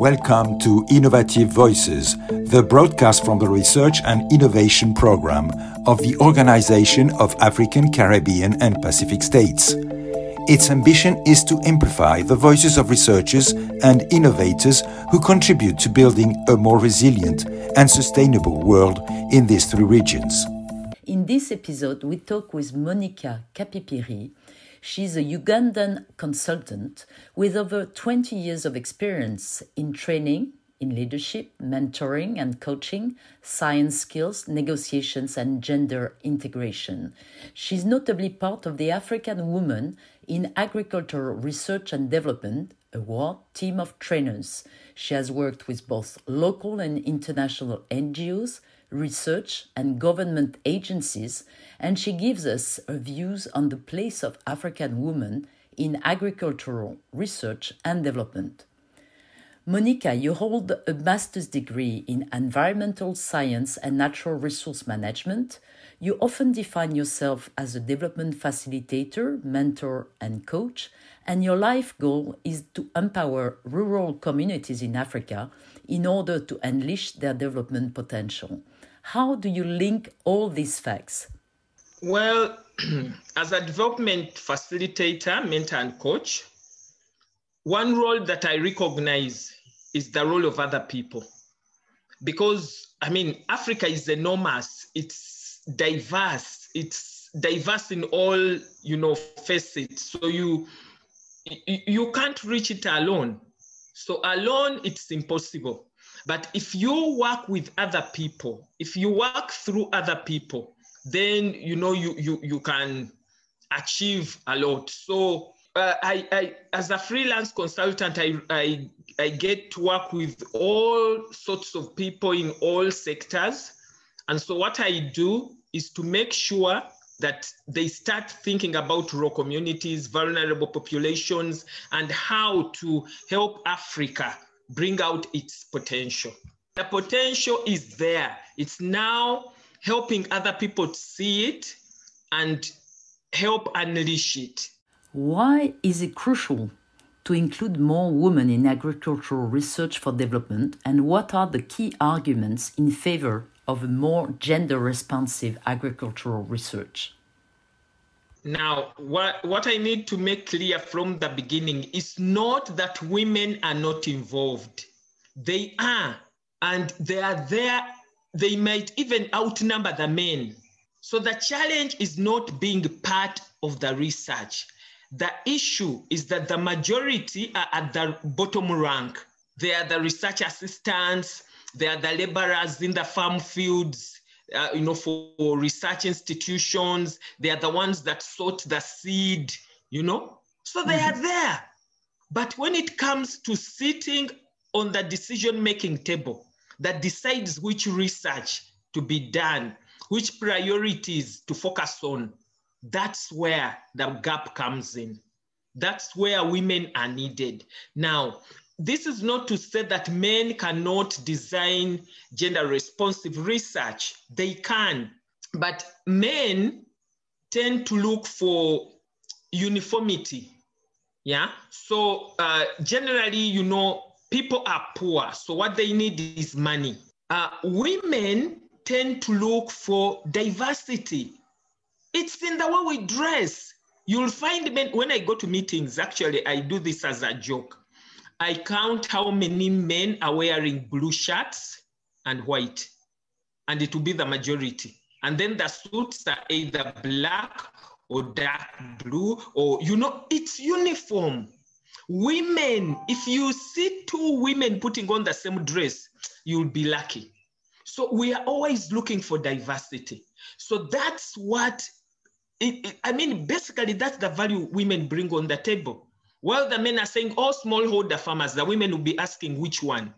Welcome to Innovative Voices, the broadcast from the Research and Innovation Program of the Organization of African, Caribbean, and Pacific States. Its ambition is to amplify the voices of researchers and innovators who contribute to building a more resilient and sustainable world in these three regions. In this episode, we talk with Monica Kapipiri, She's a Ugandan consultant with over 20 years of experience in training, in leadership, mentoring and coaching, science skills, negotiations, and gender integration. She's notably part of the African Women in Agricultural Research and Development Award team of trainers. She has worked with both local and international NGOs, research, and government agencies, and she gives us her views on the place of African women in agricultural research and development. Monica, you hold a master's degree in environmental science and natural resource management. You often define yourself as a development facilitator, mentor, and coach, and your life goal is to empower rural communities in Africa in order to unleash their development potential. How do you link all these facts? Well, as a development facilitator, mentor, and coach, one role that I recognize is the role of other people. Because, I mean, Africa is enormous, it's diverse, it's diverse in all, you know, facets. So you, you can't reach it alone. So alone, it's impossible. But if you work with other people, if you work through other people, then you know you you you can achieve a lot. So uh, I, I as a freelance consultant, I, I I get to work with all sorts of people in all sectors, and so what I do is to make sure that they start thinking about rural communities, vulnerable populations, and how to help Africa bring out its potential. The potential is there. It's now helping other people to see it and help unleash it. Why is it crucial to include more women in agricultural research for development, and what are the key arguments in favor of a more gender responsive agricultural research? Now, what, what I need to make clear from the beginning is not that women are not involved. They are, and they are there. They might even outnumber the men. So the challenge is not being part of the research. The issue is that the majority are at the bottom rank. They are the research assistants, they are the laborers in the farm fields, uh, you know, for, research institutions. They are the ones that sort the seed, you know. So they mm-hmm. are there. But when it comes to sitting on the decision-making table that decides which research to be done, which priorities to focus on, that's where the gap comes in. That's where women are needed. Now, this is not to say that men cannot design gender responsive research. They can, but men tend to look for uniformity. Yeah. So uh, generally, you know, people are poor. So what they need is money. Uh, women tend to look for diversity. It's in the way we dress. You'll find men, when I go to meetings, actually, I do this as a joke. I count how many men are wearing blue shirts and white, and it will be the majority. And then the suits are either black or dark blue, or, you know, it's uniform. Women, if you see two women putting on the same dress, you'll be lucky. So we are always looking for diversity. So that's what, it, I mean, basically, that's the value women bring on the table. While the men are saying all smallholder farmers, the women will be asking which one,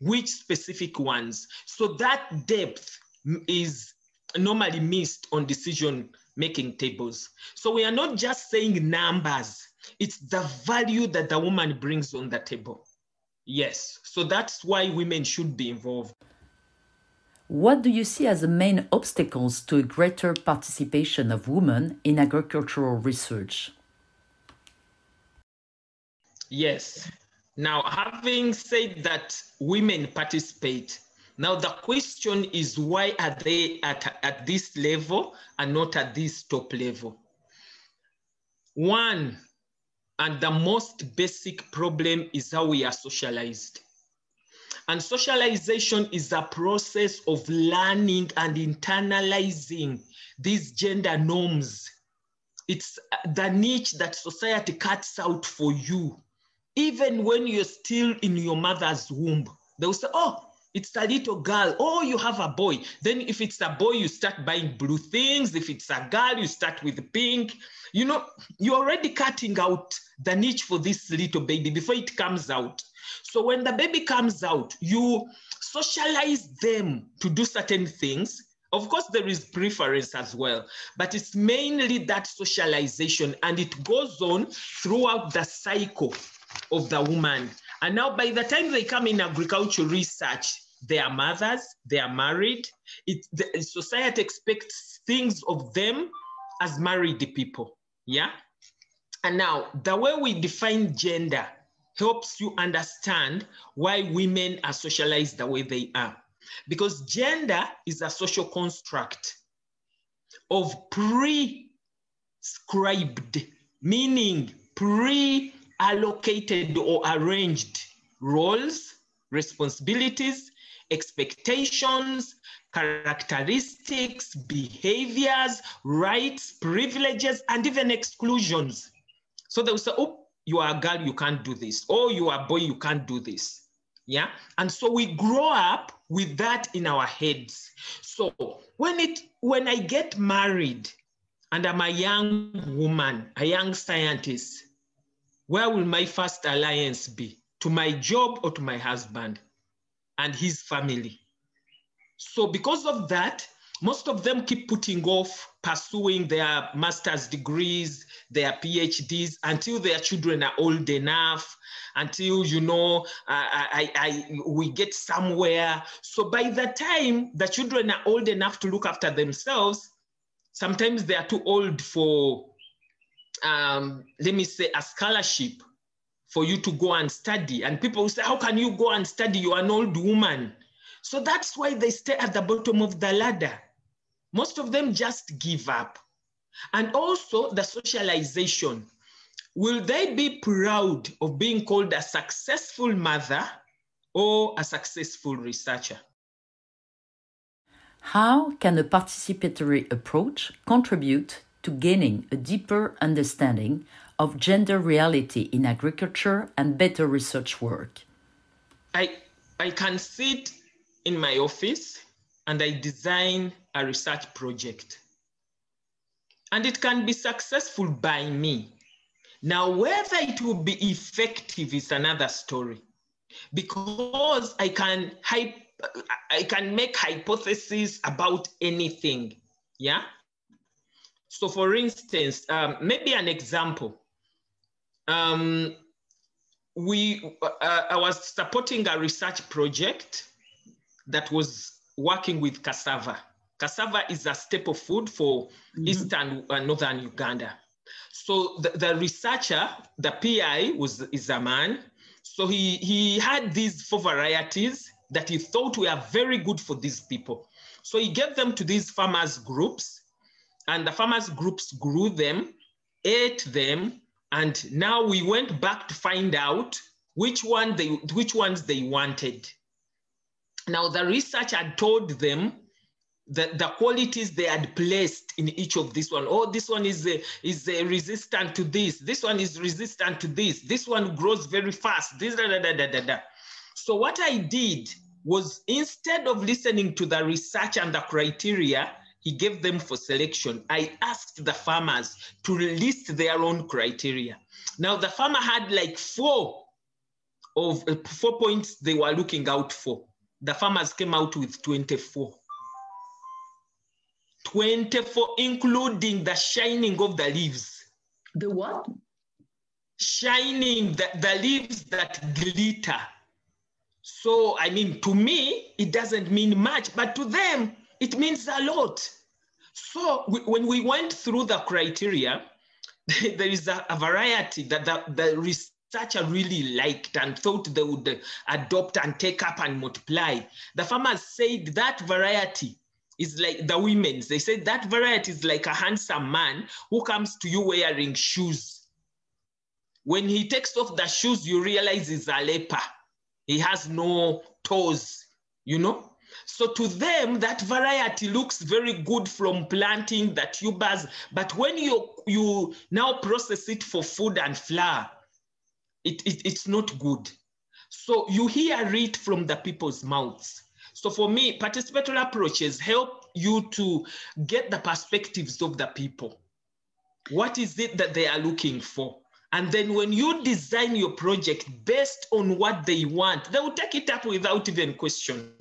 which specific ones. So that depth is normally missed on decision making tables. So we are not just saying numbers, it's the value that the woman brings on the table. Yes, so that's why women should be involved. What do you see as the main obstacles to a greater participation of women in agricultural research? Yes. Now, having said that women participate, now the question is why are they at, at this level and not at this top level? One, and the most basic problem is how we are socialized. And socialization is a process of learning and internalizing these gender norms. It's the niche that society cuts out for you. Even when you're still in your mother's womb, they'll say, Oh, it's a little girl. Oh, you have a boy. Then, if it's a boy, you start buying blue things. If it's a girl, you start with pink. You know, you're already cutting out the niche for this little baby before it comes out. So, when the baby comes out, you socialize them to do certain things. Of course, there is preference as well, but it's mainly that socialization, and it goes on throughout the cycle of the woman. And now, by the time they come in agricultural research, they are mothers, they are married. It, the society expects things of them as married people. Yeah. And now, the way we define gender helps you understand why women are socialized the way they are. Because gender is a social construct of prescribed, meaning pre allocated or arranged roles, responsibilities, expectations, characteristics, behaviors, rights, privileges, and even exclusions. So they'll say, oh, you are a girl, you can't do this. Oh, you are a boy, you can't do this. Yeah. And so we grow up with that in our heads. So when it when I get married and I'm a young woman, a young scientist, where will my first alliance be? To my job or to my husband and his family? So, because of that, most of them keep putting off pursuing their master's degrees, their PhDs until their children are old enough, until you know I, I, I, we get somewhere. So by the time the children are old enough to look after themselves, sometimes they are too old for um, let me say, a scholarship for you to go and study. And people say, How can you go and study? You're an old woman. So that's why they stay at the bottom of the ladder. Most of them just give up. And also the socialization. Will they be proud of being called a successful mother or a successful researcher? How can a participatory approach contribute to gaining a deeper understanding of gender reality in agriculture and better research work? I, I can sit in my office and I design a research project. And it can be successful by me. Now, whether it will be effective is another story because I can I can make hypotheses about anything. Yeah. So for instance, um, maybe an example. Um, we, uh, I was supporting a research project that was working with cassava. Cassava is a staple food for mm-hmm. eastern uh, northern Uganda. So the, the, researcher, the PI, was is a man. So he he had these four varieties that he thought were very good for these people. So he gave them to these farmers groups and the farmers groups grew them, ate them, and now we went back to find out which one they which ones they wanted. Now the research had told them that the qualities they had placed in each of this one. Oh, this one is a, is a resistant to this. This one is resistant to this. This one grows very fast. This da, da, da, da, da, da. So what I did was instead of listening to the research and the criteria, he gave them for selection. I asked the farmers to list their own criteria. Now the farmer had like four of uh, four points they were looking out for. The farmers came out with 24. 24, including the shining of the leaves. The what? Shining, the, the leaves that glitter. So, I mean, to me, it doesn't mean much, but to them, it means a lot. So we, when we went through the criteria, there is a, a variety that the, the agriculture really liked and thought they would adopt and take up and multiply, the farmers said that variety is like the women's. They said that variety is like a handsome man who comes to you wearing shoes. When he takes off the shoes, you realize he's a leper. He has no toes, you know? So to them, that variety looks very good from planting the tubers. But when you, you now process it for food and flour, it, it, it's not good. So you hear it from the people's mouths. So for me, participatory approaches help you to get the perspectives of the people. What is it that they are looking for? And then when you design your project based on what they want, they will take it up without even question.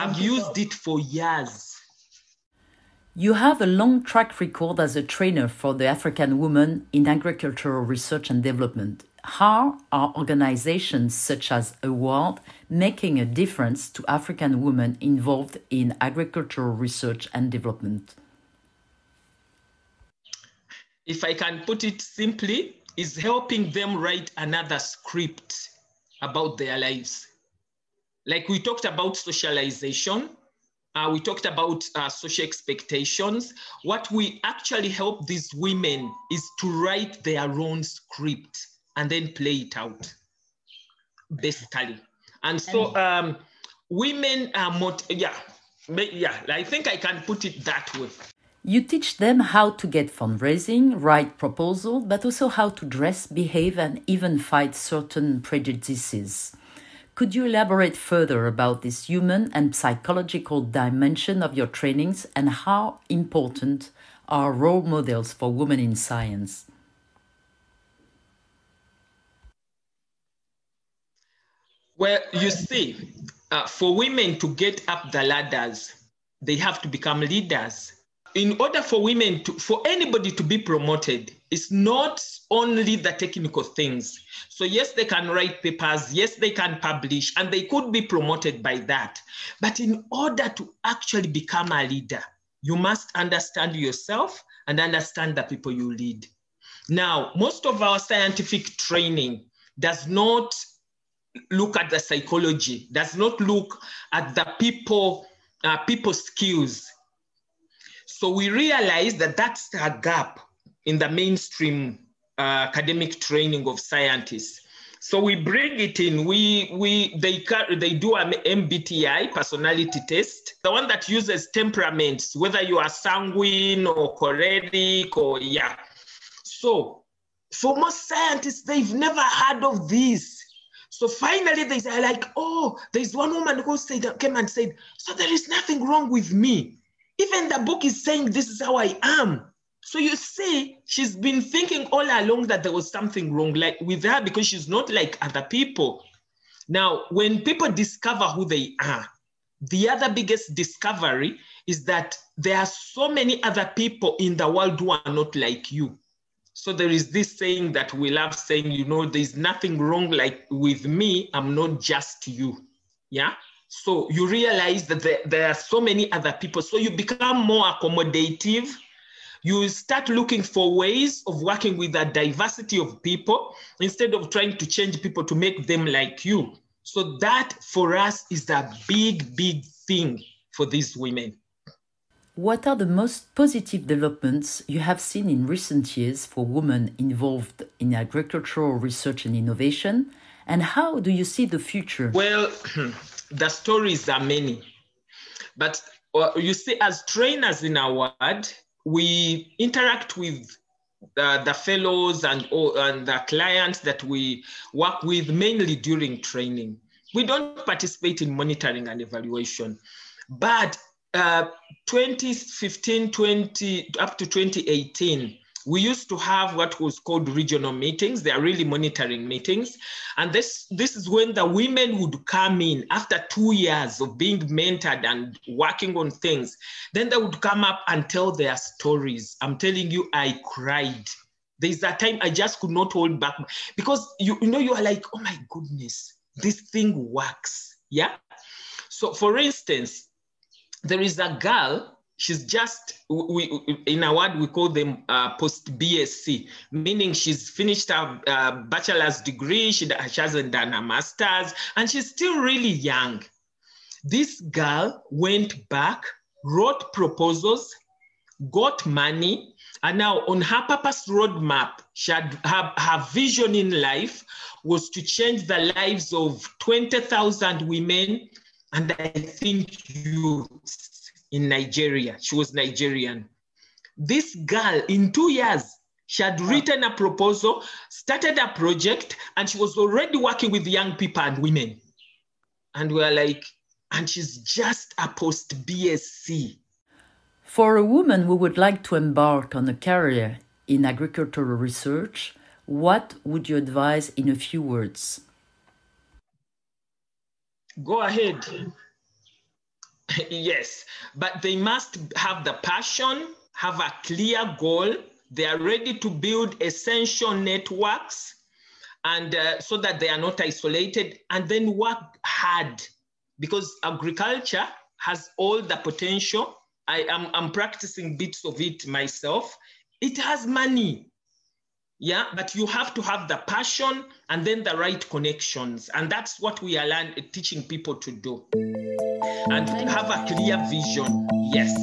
I've used it for years. You have a long track record as a trainer for the African women in agricultural research and development. How are organizations such as Award making a difference to African women involved in agricultural research and development? If I can put it simply, is helping them write another script about their lives. Like we talked about socialization, uh, we talked about uh, social expectations. What we actually help these women is to write their own script and then play it out, basically. And so um, women are more, yeah, yeah, I think I can put it that way. You teach them how to get fundraising, write proposal, but also how to dress, behave, and even fight certain prejudices. Could you elaborate further about this human and psychological dimension of your trainings and how important are role models for women in science? Well, you see, uh, for women to get up the ladders, they have to become leaders. In order for women to, for anybody to be promoted, it's not only the technical things. So, yes, they can write papers, yes, they can publish, and they could be promoted by that. But in order to actually become a leader, you must understand yourself and understand the people you lead. Now, most of our scientific training does not look at the psychology, does not look at the people, uh, people skills. So we realize that that's a gap in the mainstream uh, academic training of scientists. So we bring it in. We we they they do an MBTI personality test, the one that uses temperaments, whether you are sanguine or choleric or yeah. So for most scientists, they've never heard of this. So finally, they say like, oh, there's one woman who said came and said, so there is nothing wrong with me. Even the book is saying this is how I am. So you see, she's been thinking all along that there was something wrong like with her because she's not like other people. Now, when people discover who they are, the other biggest discovery is that there are so many other people in the world who are not like you. So there is this saying that we love saying, you know, there's nothing wrong like with me, I'm not just you. Yeah. So you realize that there, there are so many other people. So you become more accommodative you start looking for ways of working with a diversity of people instead of trying to change people to make them like you. So that for us is a big, big thing for these women. What are the most positive developments you have seen in recent years for women involved in agricultural research and innovation? And how do you see the future? Well, the stories are many. But uh, you see, as trainers in AWARD, we interact with uh, the fellows and, and the clients that we work with mainly during training. We don't participate in monitoring and evaluation, but uh, 2015, 20 up to 2018, we used to have what was called regional meetings. They are really monitoring meetings. And this, this is when the women would come in after two years of being mentored and working on things. Then they would come up and tell their stories. I'm telling you, I cried. There's a time I just could not hold back because you, you know, you are like, oh my goodness, this thing works. Yeah. So for instance, there is a girl she's just we in AWARD we call them uh, post BSc, meaning she's finished her uh, bachelor's degree, she, she hasn't done a master's, and she's still really young. This girl went back, wrote proposals, got money, and now on her purpose roadmap, she had her, her vision in life was to change the lives of 20,000 women and I think youths in Nigeria. She was Nigerian. This girl, in two years, she had written a proposal, started a project, and she was already working with young people and women. And we are like, and she's just a post BSc. For a woman who would like to embark on a career in agricultural research, what would you advise in a few words? Go ahead. yes, but they must have the passion, have a clear goal. They are ready to build essential networks and uh, so that they are not isolated and then work hard because agriculture has all the potential. I am I'm practicing bits of it myself. It has money. Yeah, but you have to have the passion and then the right connections. And that's what we are learning, uh, teaching people to do and have a clear vision. Yes.